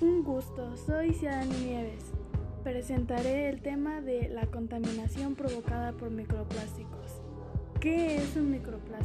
Un gusto, soy Ciadani Nieves. Presentaré el tema de la contaminación provocada por microplásticos. ¿Qué es un microplástico?